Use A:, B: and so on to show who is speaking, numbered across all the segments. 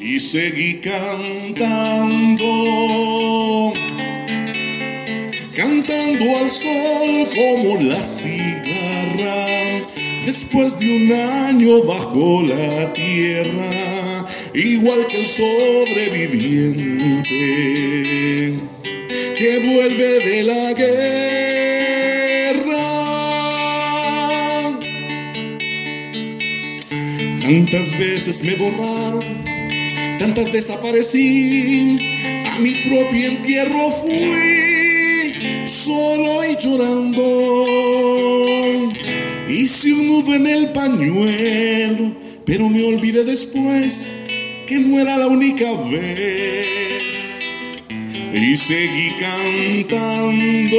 A: y seguí cantando, cantando al sol como la cigarra, después de un año bajo la tierra, igual que el sobreviviente que vuelve de la guerra. Tantas veces me borraron tantas desaparecí, a mi propio entierro fui, solo y llorando. Hice un nudo en el pañuelo, pero me olvidé después que no era la única vez. Y seguí cantando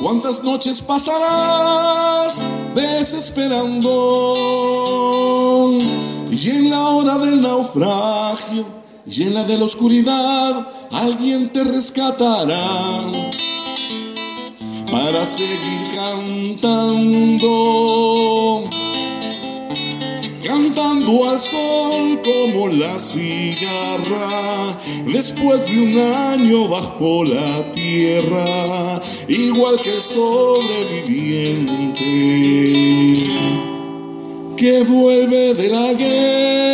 A: ¿Cuántas noches pasarás desesperando? Y en la hora del naufragio y en la de la oscuridad, alguien te rescatará para seguir cantando cantando al sol como la cigarra, después de un año bajo la tierra, igual que el sobreviviente que vuelve de la guerra.